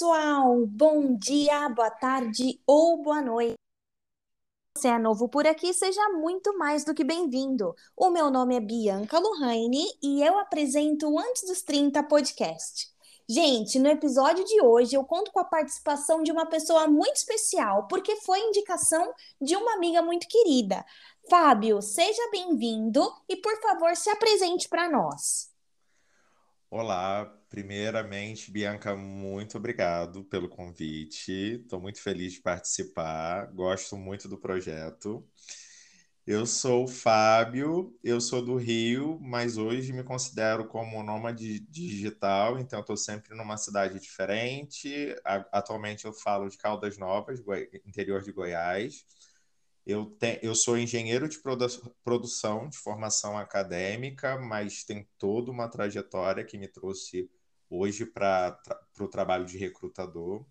pessoal! Bom dia, boa tarde ou boa noite. Você é novo por aqui, seja muito mais do que bem-vindo. O meu nome é Bianca Lohane e eu apresento o Antes dos 30 podcast. Gente, no episódio de hoje eu conto com a participação de uma pessoa muito especial, porque foi indicação de uma amiga muito querida. Fábio, seja bem-vindo e, por favor, se apresente para nós. Olá, primeiramente, Bianca, muito obrigado pelo convite. Estou muito feliz de participar, gosto muito do projeto. Eu sou o Fábio, eu sou do Rio, mas hoje me considero como nômade digital, então estou sempre numa cidade diferente. Atualmente eu falo de Caldas Novas, interior de Goiás. Eu, te, eu sou engenheiro de produ produção, de formação acadêmica, mas tem toda uma trajetória que me trouxe hoje para o trabalho de recrutador.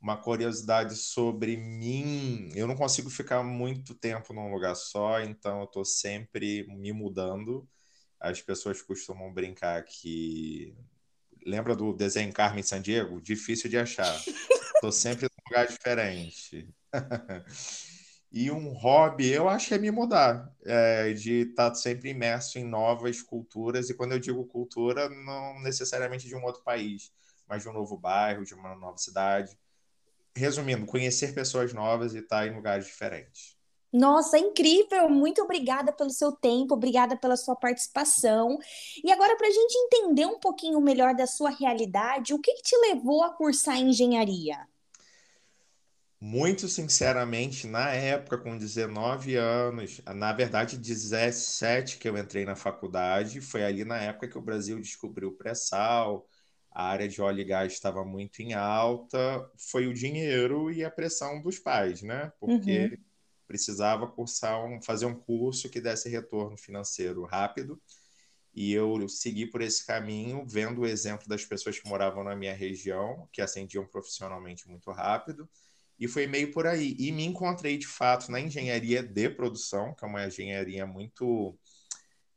Uma curiosidade sobre mim: eu não consigo ficar muito tempo num lugar só, então eu estou sempre me mudando. As pessoas costumam brincar que. Lembra do desenho Carmen San Diego? Difícil de achar. Estou sempre num lugar diferente. E um hobby, eu acho que é me mudar, é, de estar tá sempre imerso em novas culturas. E quando eu digo cultura, não necessariamente de um outro país, mas de um novo bairro, de uma nova cidade. Resumindo, conhecer pessoas novas e estar tá em lugares diferentes. Nossa, incrível! Muito obrigada pelo seu tempo, obrigada pela sua participação. E agora, para a gente entender um pouquinho melhor da sua realidade, o que, que te levou a cursar engenharia? Muito sinceramente, na época, com 19 anos, na verdade 17 que eu entrei na faculdade, foi ali na época que o Brasil descobriu o pré-sal, a área de óleo e gás estava muito em alta, foi o dinheiro e a pressão dos pais, né? Porque uhum. precisava cursar um, fazer um curso que desse retorno financeiro rápido. E eu segui por esse caminho, vendo o exemplo das pessoas que moravam na minha região, que ascendiam profissionalmente muito rápido e foi meio por aí. E me encontrei, de fato, na engenharia de produção, que é uma engenharia muito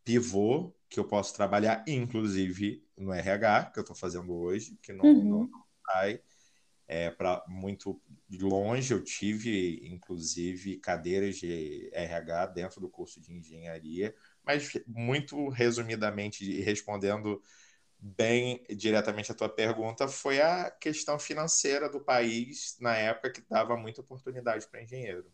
pivô, que eu posso trabalhar, inclusive, no RH, que eu estou fazendo hoje, que não, uhum. não, sai é, para muito longe. Eu tive, inclusive, cadeiras de RH dentro do curso de engenharia, mas muito resumidamente, respondendo bem diretamente a tua pergunta, foi a questão financeira do país na época que dava muita oportunidade para engenheiro.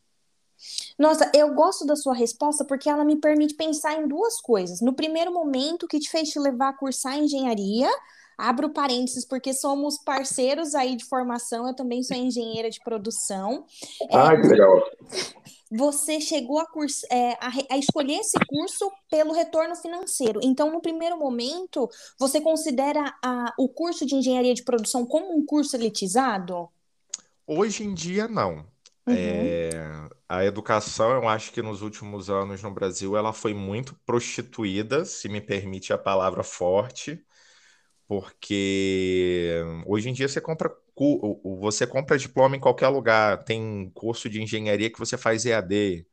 Nossa, eu gosto da sua resposta porque ela me permite pensar em duas coisas. No primeiro momento, que te fez te levar a cursar engenharia, abro parênteses porque somos parceiros aí de formação, eu também sou engenheira de produção. Ah, é, que legal você chegou a, curso, é, a, a, escolher esse curso pelo retorno financeiro. Então, no primeiro momento, você considera a, o curso de engenharia de produção como um curso elitizado? Hoje em dia, não. Uhum. É, a educação, eu acho que nos últimos anos no Brasil, ela foi muito prostituída, se me permite a palavra forte, porque hoje em dia você compra você compra diploma em qualquer lugar, tem curso de engenharia que você faz EAD.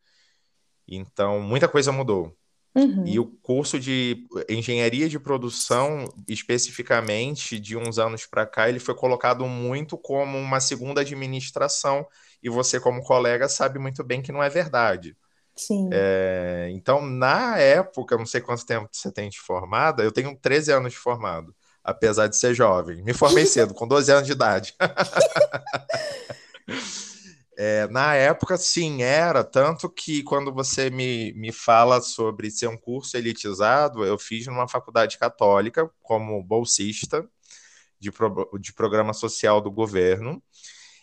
Então, muita coisa mudou. Uhum. E o curso de engenharia de produção, especificamente de uns anos para cá, ele foi colocado muito como uma segunda administração, e você, como colega, sabe muito bem que não é verdade. Sim. É, então, na época, não sei quanto tempo você tem de formada, eu tenho 13 anos de formado apesar de ser jovem. Me formei cedo, com 12 anos de idade. é, na época, sim, era. Tanto que quando você me, me fala sobre ser um curso elitizado, eu fiz numa faculdade católica como bolsista de, pro, de programa social do governo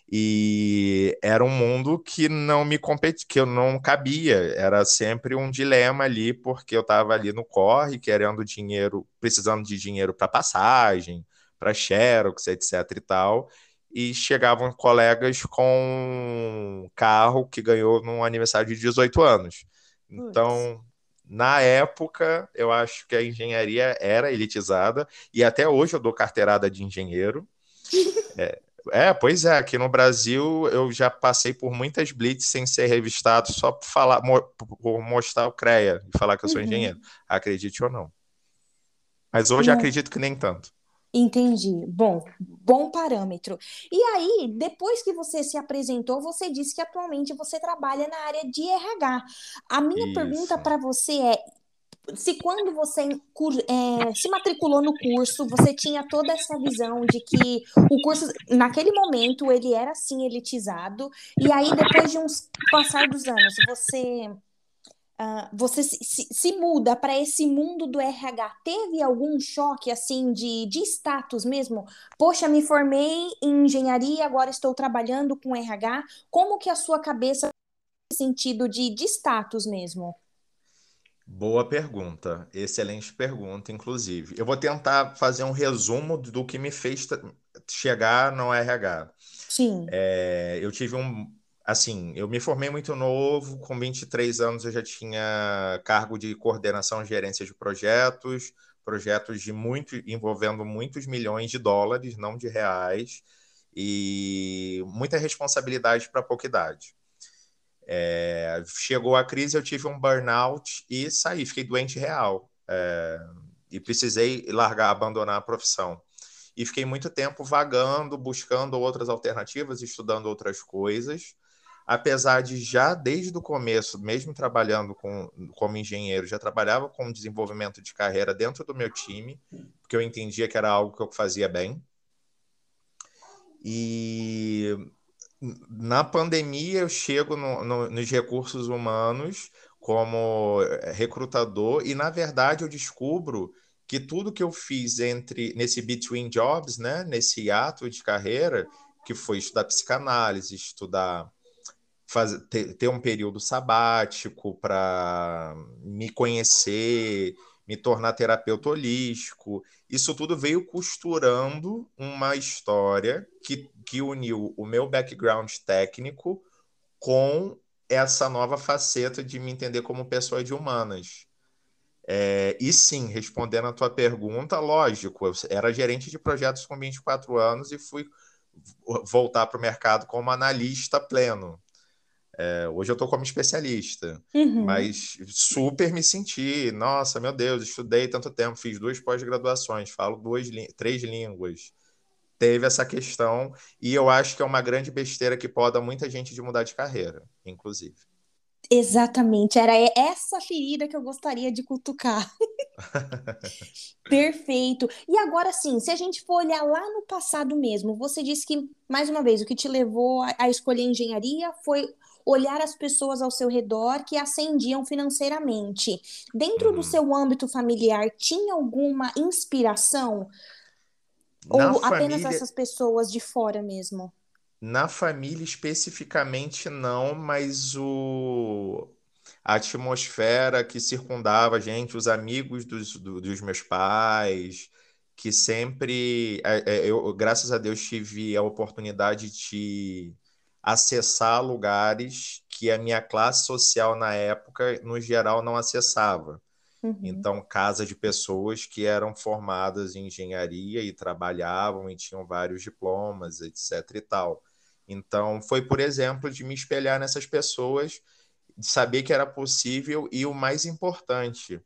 e era um mundo que não me competi, que eu não cabia, era sempre um dilema ali, porque eu estava ali no corre, querendo dinheiro, precisando de dinheiro para passagem, para xerox, etc e tal, e chegavam colegas com carro que ganhou no aniversário de 18 anos. Então, na época, eu acho que a engenharia era elitizada, e até hoje eu dou carteirada de engenheiro. É, é, pois é, aqui no Brasil eu já passei por muitas blitz sem ser revistado só por falar, por mostrar o CREA e falar que eu sou uhum. engenheiro. Acredite ou não. Mas hoje acredito que nem tanto. Entendi. Bom, bom parâmetro. E aí, depois que você se apresentou, você disse que atualmente você trabalha na área de RH. A minha pergunta Isso. para você é: se quando você é, se matriculou no curso, você tinha toda essa visão de que o curso, naquele momento, ele era assim elitizado, e aí depois de uns passar dos anos, você Uh, você se, se, se muda para esse mundo do RH, teve algum choque assim de, de status mesmo? Poxa, me formei em engenharia, agora estou trabalhando com RH. Como que a sua cabeça sentido de, de status mesmo? Boa pergunta, excelente pergunta, inclusive. Eu vou tentar fazer um resumo do que me fez chegar no RH. Sim. É, eu tive um, assim, eu me formei muito novo, com 23 anos eu já tinha cargo de coordenação e gerência de projetos, projetos de muito envolvendo muitos milhões de dólares, não de reais, e muita responsabilidade para pouca idade. É, chegou a crise, eu tive um burnout e saí, fiquei doente real. É, e precisei largar, abandonar a profissão. E fiquei muito tempo vagando, buscando outras alternativas, estudando outras coisas apesar de já desde o começo, mesmo trabalhando com, como engenheiro, já trabalhava com desenvolvimento de carreira dentro do meu time, porque eu entendia que era algo que eu fazia bem. E na pandemia eu chego no, no, nos recursos humanos como recrutador e na verdade eu descubro que tudo que eu fiz entre nesse between jobs, né, nesse ato de carreira, que foi estudar psicanálise, estudar fazer, ter, ter um período sabático para me conhecer, me tornar terapeuta holístico. Isso tudo veio costurando uma história que, que uniu o meu background técnico com essa nova faceta de me entender como pessoa de humanas. É, e sim, respondendo a tua pergunta, lógico, eu era gerente de projetos com 24 anos e fui voltar para o mercado como analista pleno. É, hoje eu estou como especialista, uhum. mas super me senti, nossa, meu Deus, estudei tanto tempo, fiz duas pós-graduações, falo duas, três línguas. Teve essa questão, e eu acho que é uma grande besteira que poda muita gente de mudar de carreira, inclusive. Exatamente, era essa ferida que eu gostaria de cutucar. Perfeito. E agora sim, se a gente for olhar lá no passado mesmo, você disse que, mais uma vez, o que te levou a escolher engenharia foi olhar as pessoas ao seu redor que ascendiam financeiramente. Dentro do uhum. seu âmbito familiar, tinha alguma inspiração? Na Ou família... apenas essas pessoas de fora mesmo? Na família especificamente não, mas o a atmosfera que circundava a gente, os amigos dos, do, dos meus pais, que sempre é, é, eu, graças a Deus, tive a oportunidade de acessar lugares que a minha classe social na época, no geral, não acessava. Uhum. Então, casa de pessoas que eram formadas em engenharia e trabalhavam e tinham vários diplomas, etc. e tal. Então, foi, por exemplo, de me espelhar nessas pessoas, de saber que era possível e o mais importante.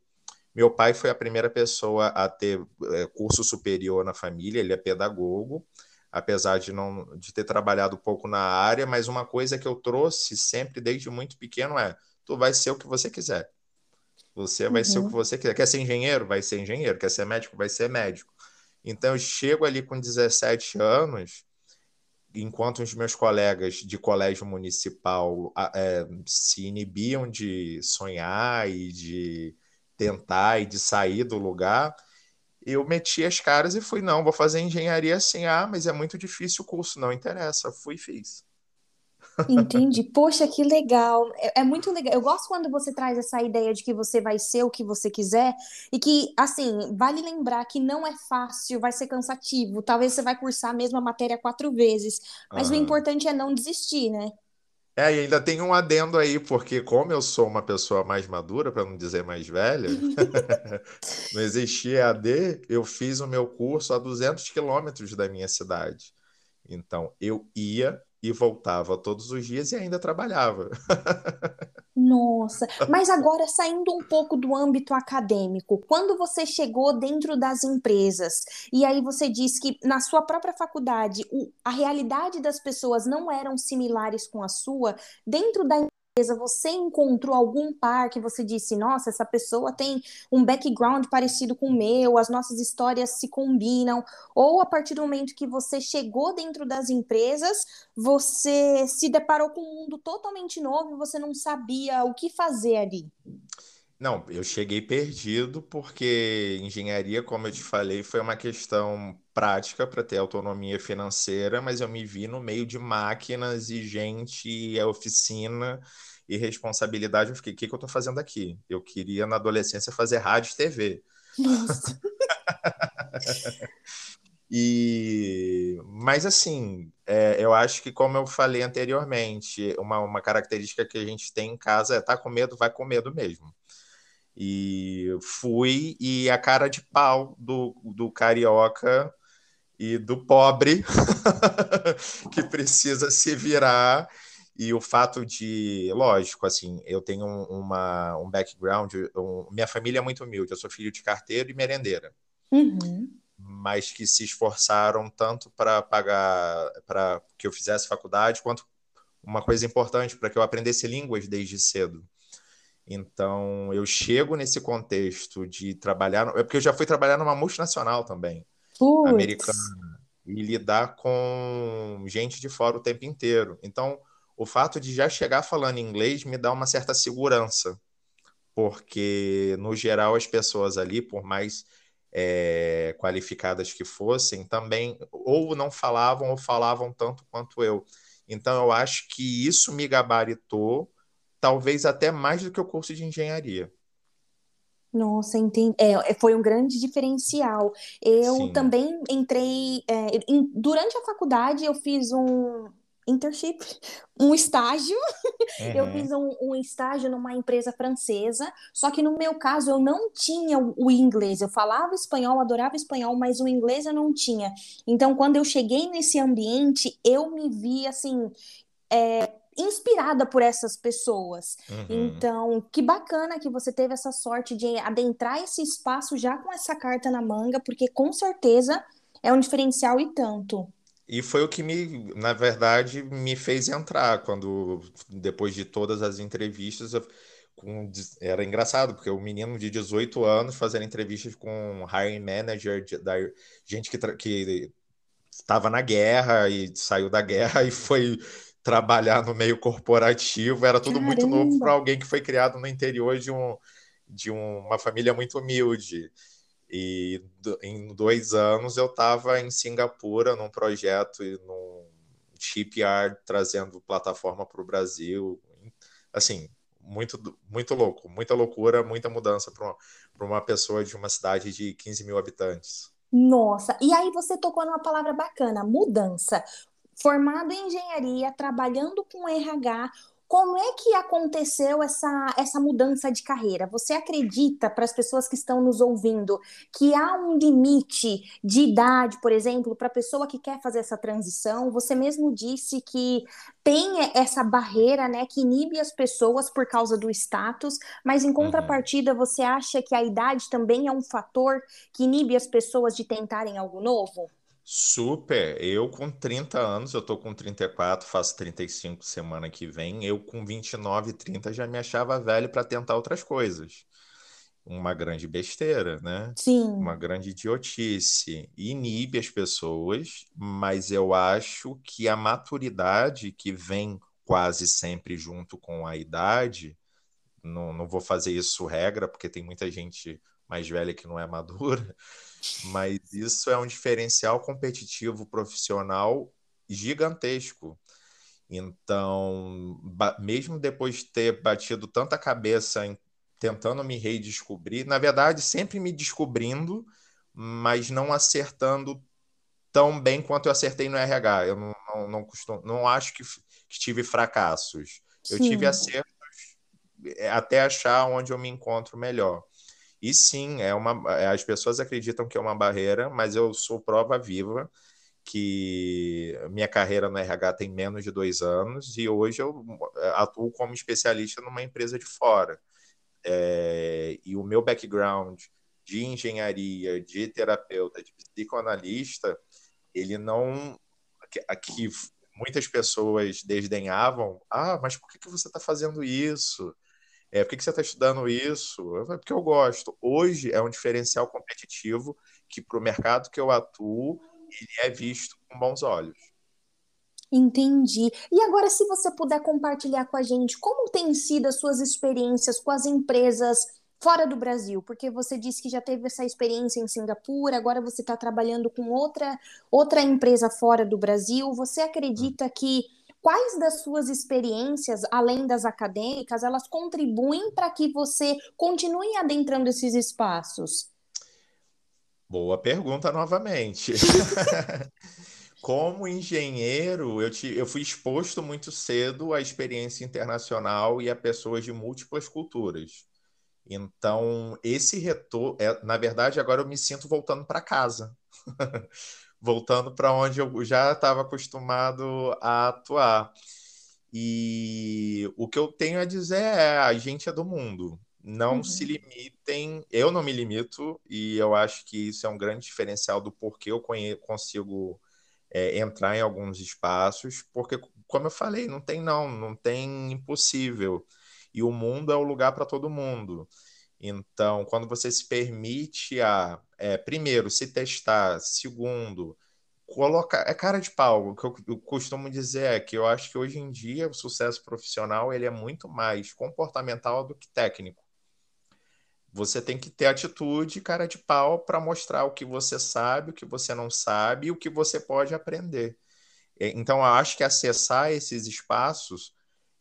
Meu pai foi a primeira pessoa a ter é, curso superior na família, ele é pedagogo, apesar de não de ter trabalhado pouco na área, mas uma coisa que eu trouxe sempre desde muito pequeno é: tu vai ser o que você quiser. Você vai uhum. ser o que uhum. você quiser. Quer ser engenheiro? Vai ser engenheiro. Quer ser médico? Vai ser médico. Então eu chego ali com 17 anos, enquanto os meus colegas de colégio municipal é, se inibiam de sonhar e de tentar e de sair do lugar, eu meti as caras e fui, não, vou fazer engenharia assim. Ah, mas é muito difícil o curso, não interessa. Fui e fiz. Entendi. Poxa, que legal. É, é, muito legal. Eu gosto quando você traz essa ideia de que você vai ser o que você quiser e que, assim, vale lembrar que não é fácil, vai ser cansativo. Talvez você vai cursar a mesma matéria quatro vezes, mas o importante é não desistir, né? É, e ainda tem um adendo aí, porque como eu sou uma pessoa mais madura, para não dizer mais velha, não existia AD, eu fiz o meu curso a 200 quilômetros da minha cidade. Então, eu ia e voltava todos os dias e ainda trabalhava. Nossa, mas agora saindo um pouco do âmbito acadêmico, quando você chegou dentro das empresas e aí você disse que na sua própria faculdade a realidade das pessoas não eram similares com a sua, dentro da você encontrou algum par que você disse, nossa, essa pessoa tem um background parecido com o meu, as nossas histórias se combinam, ou a partir do momento que você chegou dentro das empresas, você se deparou com um mundo totalmente novo e você não sabia o que fazer ali? Não, eu cheguei perdido porque engenharia, como eu te falei, foi uma questão prática para ter autonomia financeira, mas eu me vi no meio de máquinas e gente, e oficina e responsabilidade. Eu fiquei, o que, que eu estou fazendo aqui? Eu queria, na adolescência, fazer rádio e TV. Nossa. E, mas assim, é, eu acho que como eu falei anteriormente, uma, uma característica que a gente tem em casa é tá com medo, vai com medo mesmo. E fui, e a cara de pau do, do carioca e do pobre que precisa se virar. E o fato de, lógico, assim, eu tenho uma, um background, um, minha família é muito humilde, eu sou filho de carteiro e merendeira. Uhum. Mas que se esforçaram tanto para pagar, para que eu fizesse faculdade, quanto uma coisa importante, para que eu aprendesse línguas desde cedo. Então, eu chego nesse contexto de trabalhar. É porque eu já fui trabalhar numa multinacional também, Puts. americana, e lidar com gente de fora o tempo inteiro. Então, o fato de já chegar falando inglês me dá uma certa segurança, porque, no geral, as pessoas ali, por mais é, qualificadas que fossem, também ou não falavam ou falavam tanto quanto eu. Então, eu acho que isso me gabaritou talvez até mais do que o curso de engenharia. Nossa, entendi. É, foi um grande diferencial. Eu Sim. também entrei. É, em, durante a faculdade, eu fiz um internship, um estágio. Uhum. Eu fiz um, um, estágio numa empresa francesa, só que no meu caso eu não tinha o, o, inglês. Eu falava espanhol, adorava espanhol, mas o inglês eu não tinha. Então, quando eu cheguei nesse ambiente, eu me vi assim. É, inspirada por essas pessoas. Uhum. Então, que bacana que você teve essa sorte de adentrar esse espaço já com essa carta na manga, porque com certeza é um diferencial e tanto. E foi o que me, na verdade, me fez entrar quando depois de todas as entrevistas, eu, com, era engraçado, porque o menino de 18 anos fazendo entrevistas com hiring manager de, da gente que, que estava na guerra e saiu da guerra e foi trabalhar no meio corporativo, era tudo Caramba. muito novo para alguém que foi criado no interior de, um, de uma família muito humilde. E em dois anos eu estava em Singapura num projeto, num shipyard, trazendo plataforma para o Brasil. Assim, muito, muito louco, muita loucura, muita mudança para uma, uma pessoa de uma cidade de 15 mil habitantes. Nossa, e aí você tocou numa palavra bacana, mudança formado em engenharia, trabalhando com RH, como é que aconteceu essa, essa mudança de carreira? Você acredita, para as pessoas que estão nos ouvindo, que há um limite de idade, por exemplo, para a pessoa que quer fazer essa transição? Você mesmo disse que tem essa barreira né, que inibe as pessoas por causa do status, mas em uhum. contrapartida, você acha que a idade também é um fator que inibe as pessoas de tentarem algo novo? Super. Eu com 30 anos, eu tô com 34, faço 35 semana que vem. Eu com 29, 30 já me achava velho para tentar outras coisas. Uma grande besteira, né? Sim. Uma grande idiotice. Inibe as pessoas, mas eu acho que a maturidade que vem quase sempre junto com a idade, não, não vou fazer isso regra, porque tem muita gente mais velha que não é madura, mas isso é um diferencial competitivo profissional gigantesco. Então, mesmo depois de ter batido tanta cabeça em, tentando me redescobrir, na verdade, sempre me descobrindo, mas não acertando tão bem quanto eu acertei no RH. Eu não, não, não, costumo, não acho que, que tive fracassos. Eu Sim. tive acertos é, até achar onde eu me encontro melhor. E sim, é uma, é, as pessoas acreditam que é uma barreira, mas eu sou prova viva que minha carreira no RH tem menos de dois anos e hoje eu eh, atuo como especialista numa empresa de fora. É, e o meu background de engenharia, de terapeuta, de psicoanalista, ele não. Aqui muitas pessoas desdenhavam. Ah, mas por que, que você está fazendo isso? É, por que, que você está estudando isso? Eu falei, porque eu gosto. Hoje é um diferencial competitivo que, para o mercado que eu atuo, ele é visto com bons olhos. Entendi. E agora, se você puder compartilhar com a gente, como tem sido as suas experiências com as empresas fora do Brasil? Porque você disse que já teve essa experiência em Singapura, agora você está trabalhando com outra, outra empresa fora do Brasil. Você acredita que quais das suas experiências, além das acadêmicas, elas contribuem para que você continue adentrando esses espaços? Boa pergunta novamente. Como engenheiro, eu, te, eu fui exposto muito cedo à experiência internacional e a pessoas de múltiplas culturas. Então, esse retorno, é, na verdade, agora eu me sinto voltando para casa, voltando para onde eu já estava acostumado a atuar. E o que eu tenho a dizer é: a gente é do mundo não uhum. se limitem. Eu não me limito, e eu acho que isso é um grande diferencial do porquê eu consigo é, entrar em alguns espaços, porque, como eu falei, não tem não, não tem impossível. E o mundo é o lugar para todo mundo. Então, quando você se permite a, é, primeiro, se testar, segundo, colocar é cara de pau. O que eu, eu, costumo dizer é que eu acho que hoje em dia o sucesso profissional ele é muito mais comportamental do que técnico. Você tem que ter atitude, cara de pau, para mostrar o que você sabe, o que você não sabe e o que você pode aprender. É, então, eu acho que acessar esses espaços,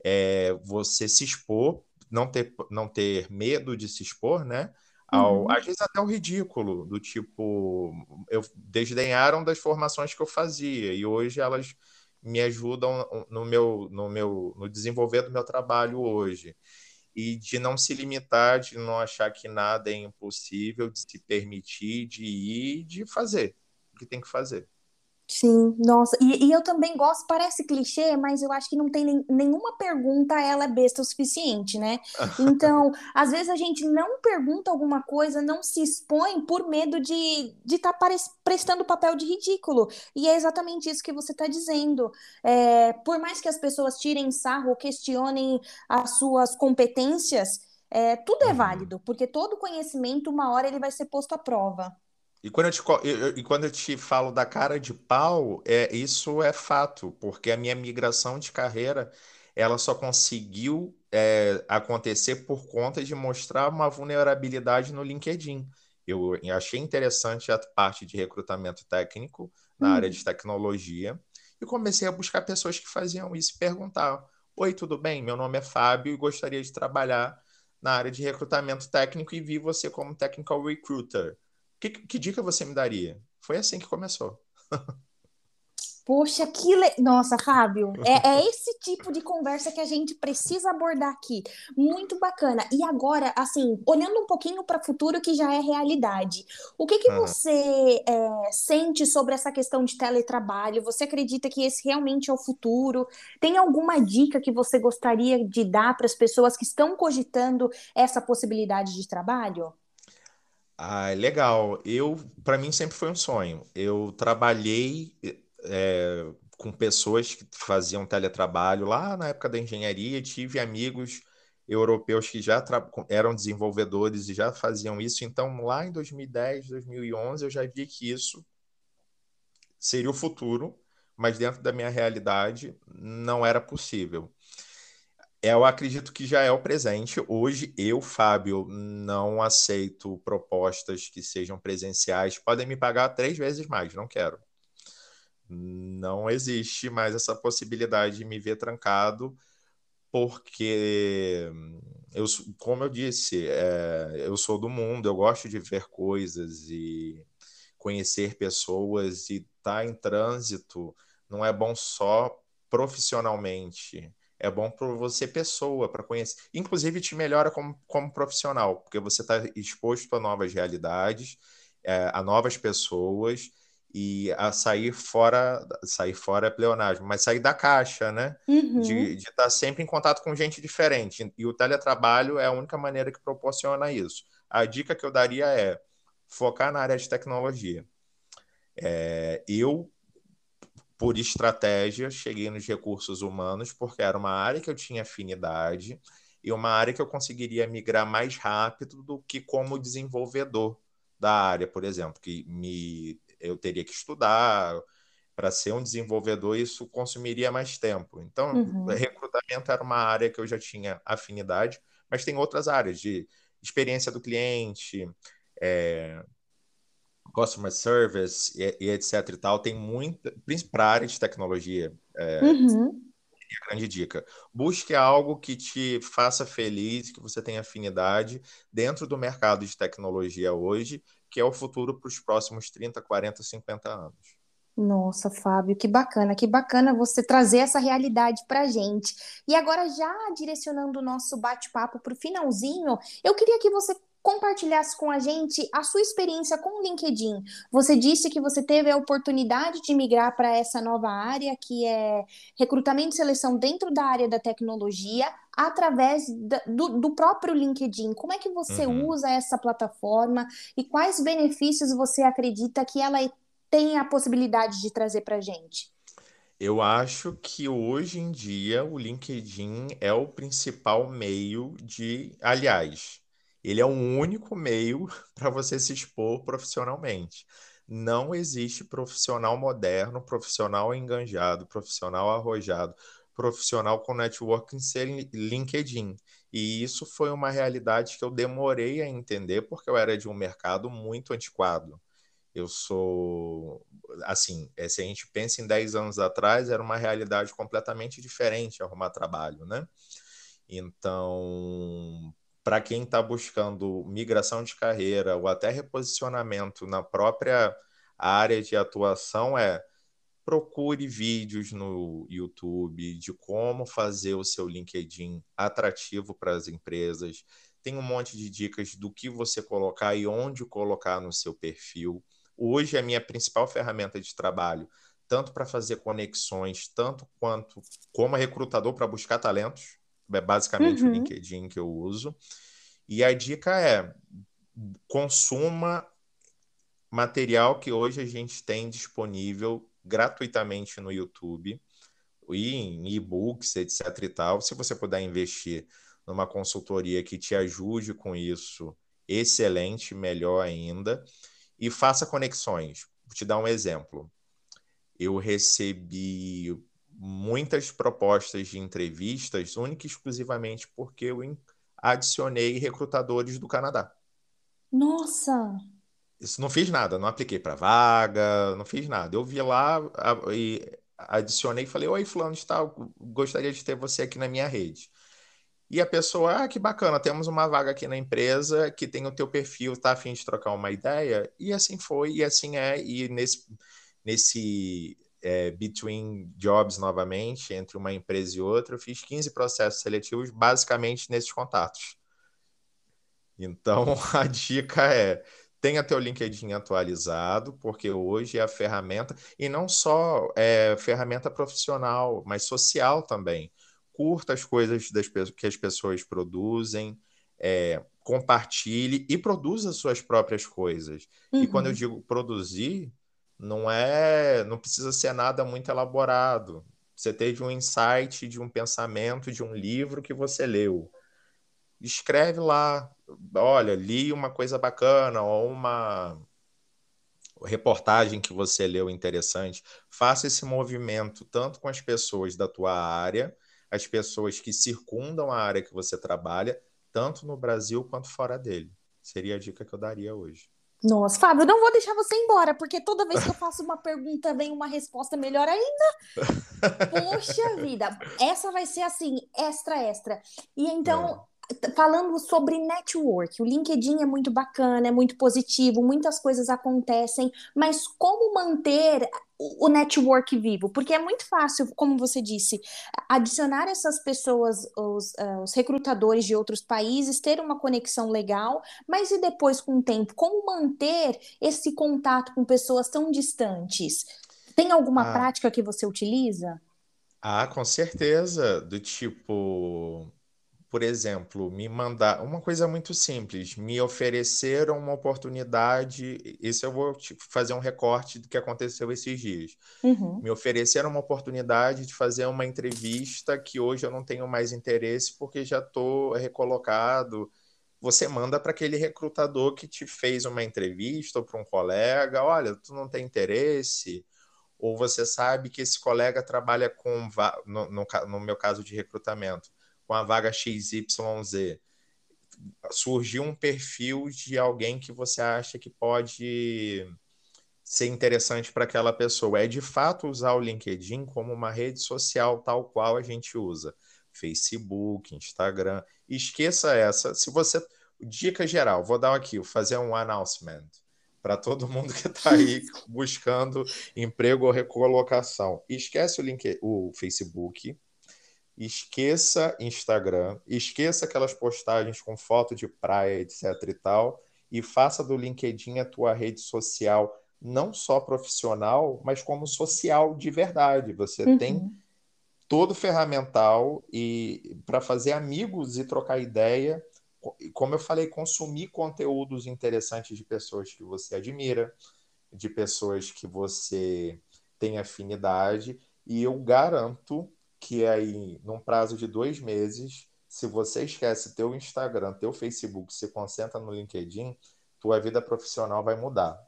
é, você se expor, não ter, não ter medo de se expor, né? Ao, uhum. Às vezes até o ridículo, do tipo, eu desdenharam das formações que eu fazia e hoje elas me ajudam no meu, no meu, no desenvolver do meu trabalho hoje e de não se limitar, de não achar que nada é impossível, de se permitir, de ir, de fazer o que tem que fazer. Sim, nossa, e, e, eu também gosto, parece clichê, mas eu acho que não tem nem, nenhuma pergunta, ela é besta o suficiente, né? Então, às vezes a gente não pergunta alguma coisa, não se expõe por medo de estar de tá prestando papel de ridículo. E é exatamente isso que você está dizendo. É, por mais que as pessoas tirem sarro ou questionem as suas competências, é, tudo é uhum. válido, porque todo conhecimento, uma hora, ele vai ser posto à prova. E quando eu te, eu, e quando eu te falo da cara de pau, é, isso é fato, porque a minha migração de carreira ela só conseguiu é, acontecer por conta de mostrar uma vulnerabilidade no LinkedIn. Eu achei interessante a parte de recrutamento técnico na hum. área de tecnologia e comecei a buscar pessoas que faziam isso e perguntar: Oi, tudo bem? Meu nome é Fábio e gostaria de trabalhar na área de recrutamento técnico e vi você como technical recruiter. Que, que dica você me daria? Foi assim que começou. Poxa, que. Le... Nossa, Fábio, é, é, esse tipo de conversa que a gente precisa abordar aqui. Muito bacana. E agora, assim, olhando um pouquinho para o futuro que já é realidade, o que, que uhum. você é, sente sobre essa questão de teletrabalho? Você acredita que esse realmente é o futuro? Tem alguma dica que você gostaria de dar para as pessoas que estão cogitando essa possibilidade de trabalho? Ah, legal. Eu, para mim, sempre foi um sonho. Eu trabalhei é, com pessoas que faziam teletrabalho lá na época da engenharia. Tive amigos europeus que já eram desenvolvedores e já faziam isso. Então, lá em 2010, 2011, eu já vi que isso seria o futuro, mas dentro da minha realidade não era possível. Eu acredito que já é o presente. Hoje, eu, Fábio, não aceito propostas que sejam presenciais. Podem me pagar três vezes mais, não quero. Não existe mais essa possibilidade de me ver trancado, porque, eu, como eu disse, é, eu sou do mundo, eu gosto de ver coisas e conhecer pessoas e estar tá em trânsito não é bom só profissionalmente é bom para você pessoa, para conhecer. Inclusive, te melhora como, como profissional, porque você está exposto a novas realidades, é, a novas pessoas, e a sair fora, sair fora é pleonasmo, mas sair da caixa, né? Uhum. De, estar sempre em contato com gente diferente. E o teletrabalho é a única maneira que proporciona isso. A dica que eu daria é focar na área de tecnologia. É, eu, por estratégia, cheguei nos recursos humanos porque era uma área que eu tinha afinidade e uma área que eu conseguiria migrar mais rápido do que como desenvolvedor da área, por exemplo, que me eu teria que estudar para ser um desenvolvedor, isso consumiria mais tempo. Então, uhum. recrutamento era uma área que eu já tinha afinidade, mas tem outras áreas de experiência do cliente, é, customer service e, e, etc e tal. Tem muita, principalmente para a área de tecnologia. É, uhum. a grande dica. Busque algo que te faça feliz, que você tenha afinidade dentro do mercado de tecnologia hoje que é o futuro para os próximos 30, 40, 50 anos. Nossa, Fábio, que bacana, que bacana você trazer essa realidade para gente. E agora, já direcionando o nosso bate-papo para o finalzinho, eu queria que você compartilhasse com a gente a sua experiência com o LinkedIn. Você disse que você teve a oportunidade de migrar para essa nova área, que é recrutamento e seleção dentro da área da tecnologia, através do, do, próprio LinkedIn. Como é que você uhum. usa essa plataforma e quais benefícios você acredita que ela tem a possibilidade de trazer para a gente? Eu acho que hoje em dia o LinkedIn é o principal meio de, aliás, ele é o único meio para você se expor profissionalmente. Não existe profissional moderno, profissional enganjado, profissional arrojado, profissional com networking sem LinkedIn. E isso foi uma realidade que eu demorei a entender porque eu era de um mercado muito antiquado. Eu sou, assim, é, se a gente pensa em 10 anos atrás, era uma realidade completamente diferente arrumar trabalho, né? Então, para quem está buscando migração de carreira ou até reposicionamento na própria área de atuação, é procure vídeos no YouTube de como fazer o seu LinkedIn atrativo para as empresas. Tem um monte de dicas do que você colocar e onde colocar no seu perfil. Hoje a minha principal ferramenta de trabalho, tanto para fazer conexões, tanto quanto como recrutador para buscar talentos, é basicamente uhum. o LinkedIn que eu uso. E a dica é: consuma material que hoje a gente tem disponível gratuitamente no YouTube e em e-books, etc e tal. Se você puder investir numa consultoria que te ajude com isso, excelente, melhor ainda. E faça conexões. Vou te dar um exemplo. Eu recebi muitas propostas de entrevistas única e exclusivamente porque eu adicionei recrutadores do Canadá. Nossa! Isso não fiz nada, não apliquei para vaga, não fiz nada. Eu vi lá e adicionei e falei: Oi, Fulano de Tal, gostaria de ter você aqui na minha rede. E a pessoa, ah, que bacana, temos uma vaga aqui na empresa que tem o teu perfil, tá afim de trocar uma ideia? E assim foi, e assim é, e nesse, nesse é, between jobs novamente, entre uma empresa e outra, eu fiz 15 processos seletivos basicamente nesses contatos. Então, a dica é tenha teu LinkedIn atualizado, porque hoje é a ferramenta, e não só é ferramenta profissional, mas social também. Curta as coisas das, que as pessoas produzem, é, compartilhe e produza suas próprias coisas. Uhum. E quando eu uhum. digo produzir, não é, não precisa ser nada muito elaborado. Você teve um insight de um pensamento de um livro que você leu. Escreve lá, olha, li uma coisa bacana ou uma reportagem que você leu interessante. Faça esse movimento tanto com as pessoas da tua área, as pessoas que circundam a área que você trabalha, tanto no Brasil quanto fora dele. Seria a dica que eu daria hoje. Nossa, Fábio, não vou deixar você embora, porque toda vez que eu faço uma pergunta vem uma resposta melhor ainda. Poxa vida, essa vai ser assim, extra, extra. E então, falando sobre network, o LinkedIn é muito bacana, é muito positivo, muitas coisas acontecem, mas como manter o network vivo? Porque é muito fácil, como você disse, adicionar essas pessoas, os, uh, os recrutadores de outros países, ter uma conexão legal, mas e depois, com o tempo, como manter esse contato com pessoas tão distantes? Tem alguma ah. prática que você utiliza? Ah, com certeza. Do tipo, por exemplo, me mandar uma coisa muito simples, me ofereceram uma oportunidade. Esse eu vou fazer um recorte do que aconteceu esses dias. Uhum. Me ofereceram uma oportunidade de fazer uma entrevista que hoje eu não tenho mais interesse porque já estou recolocado. Você manda para aquele recrutador que te fez uma entrevista ou para um colega, olha, tu não tem interesse, ou você sabe que esse colega trabalha com, no, no, no meu caso de recrutamento, com a vaga XYZ, surgiu um perfil de alguém que você acha que pode ser interessante para aquela pessoa. É de fato usar o LinkedIn como uma rede social tal qual a gente usa. Facebook, Instagram. Esqueça essa. Se você. Dica geral, vou dar aqui, vou fazer um announcement para todo mundo que está aí buscando emprego ou recolocação. Esquece o, link, o Facebook, esqueça Instagram, esqueça aquelas postagens com foto de praia, etc e tal, e faça do LinkedIn a tua rede social não só profissional, mas como social de verdade. Você uhum. tem todo ferramental e para fazer amigos e trocar ideia, como eu falei, consumir conteúdos interessantes de pessoas que você admira, de pessoas que você tem afinidade, e eu garanto que aí, num prazo de dois meses, se você esquece teu Instagram, teu Facebook, se concentra no LinkedIn, tua vida profissional vai mudar.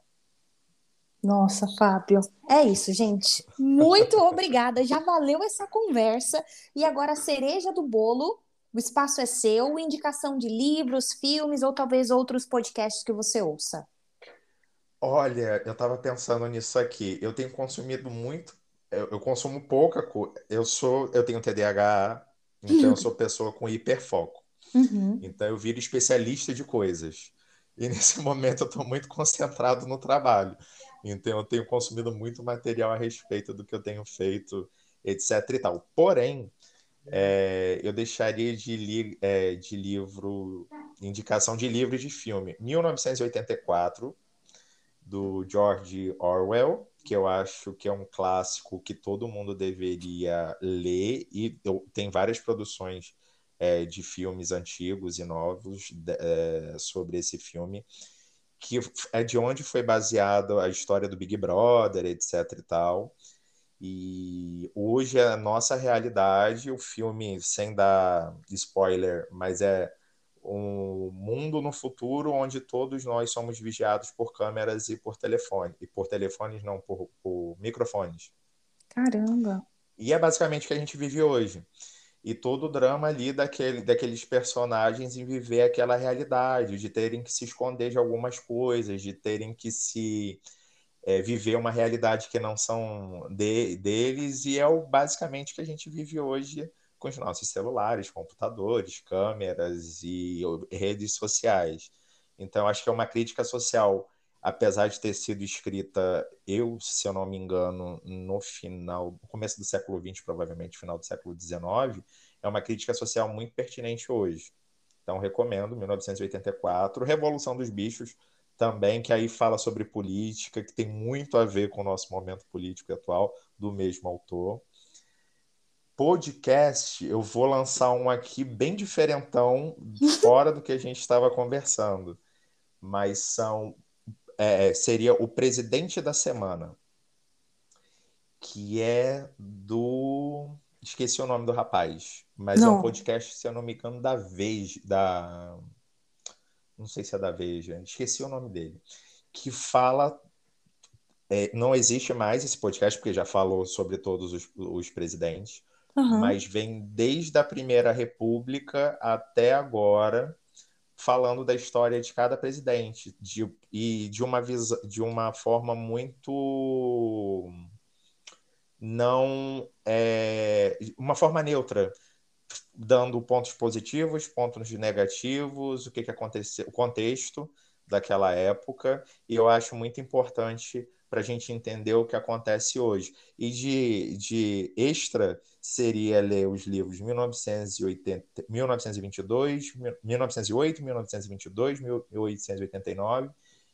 Nossa, Fábio. É isso, gente. Muito obrigada. Já valeu essa conversa. E agora a cereja do bolo. O espaço é seu. Indicação de livros, filmes ou talvez outros podcasts que você ouça. Olha, eu estava pensando nisso aqui. Eu tenho consumido muito eu, eu consumo pouca coisa. Eu sou, eu tenho TDAH, então eu sou pessoa com hiperfoco. Uhum. Então eu viro especialista de coisas. E nesse momento eu estou muito concentrado no trabalho. Então eu tenho consumido muito material a respeito do que eu tenho feito, etc. e tal. Porém, é, eu deixaria de, li, é, de livro, indicação de livro e de filme. 1984, do George Orwell, que eu acho que é um clássico que todo mundo deveria ler, e tem várias produções é, de filmes antigos e novos é, sobre esse filme, que é de onde foi baseada a história do Big Brother, etc. e tal. E hoje é a nossa realidade, o filme, sem dar spoiler, mas é um mundo no futuro onde todos nós somos vigiados por câmeras e por telefone. E por telefones, não, por, por microfones. Caramba! E é basicamente o que a gente vive hoje. E todo o drama ali daquele, daqueles personagens em viver aquela realidade, de terem que se esconder de algumas coisas, de terem que se é, viver uma realidade que não são de, deles, e é o, basicamente o que a gente vive hoje com os nossos celulares, computadores, câmeras e redes sociais. Então, acho que é uma crítica social, apesar de ter sido escrita, eu, se eu não me engano, no final, no começo do século XX, provavelmente final do século XIX, é uma crítica social muito pertinente hoje. Então, recomendo 1984, Revolução dos Bichos, também, que aí fala sobre política, que tem muito a ver com o nosso momento político atual, do mesmo autor podcast, eu vou lançar um aqui bem diferentão, fora do que a gente estava conversando. Mas são. É, seria o presidente da semana. Que é do. Esqueci o nome do rapaz. Mas não. é um podcast, se eu não me engano, da Veja. Da... Não sei se é da Veja. Esqueci o nome dele. Que fala é, não existe mais esse podcast, porque já falou sobre todos os, os presidentes, uhum. mas vem desde a Primeira República até agora falando da história de cada presidente de, e de uma, de uma forma muito não é, uma forma neutra dando pontos positivos, pontos negativos, o que, que aconteceu, o contexto daquela época, e eu acho muito importante para a gente entender o que acontece hoje. E de, de extra seria ler os livros 1980, 1922, 1908, 1922, 1889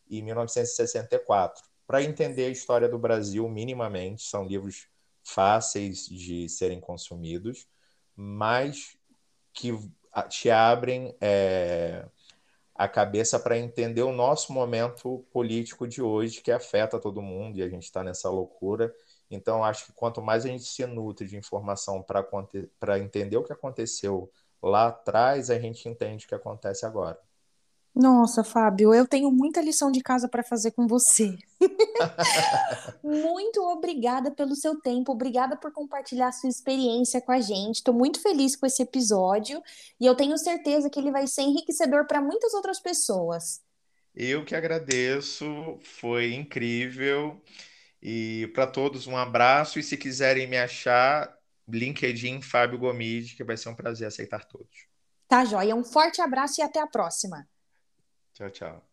e 1964, para entender a história do Brasil minimamente. São livros fáceis de serem consumidos, mas que te abrem é, a cabeça para entender o nosso momento político de hoje, que afeta todo mundo e a gente está nessa loucura. Então, acho que quanto mais a gente se nutre de informação para entender o que aconteceu lá atrás, a gente entende o que acontece agora. Nossa, Fábio, eu tenho muita lição de casa para fazer com você. muito obrigada pelo seu tempo, obrigada por compartilhar sua experiência com a gente. Estou muito feliz com esse episódio e eu tenho certeza que ele vai ser enriquecedor para muitas outras pessoas. Eu que agradeço, foi incrível. E para todos, um abraço. E se quiserem me achar, LinkedIn Fábio Gomide, que vai ser um prazer aceitar todos. Tá, joia. Um forte abraço e até a próxima. Tchau, tchau.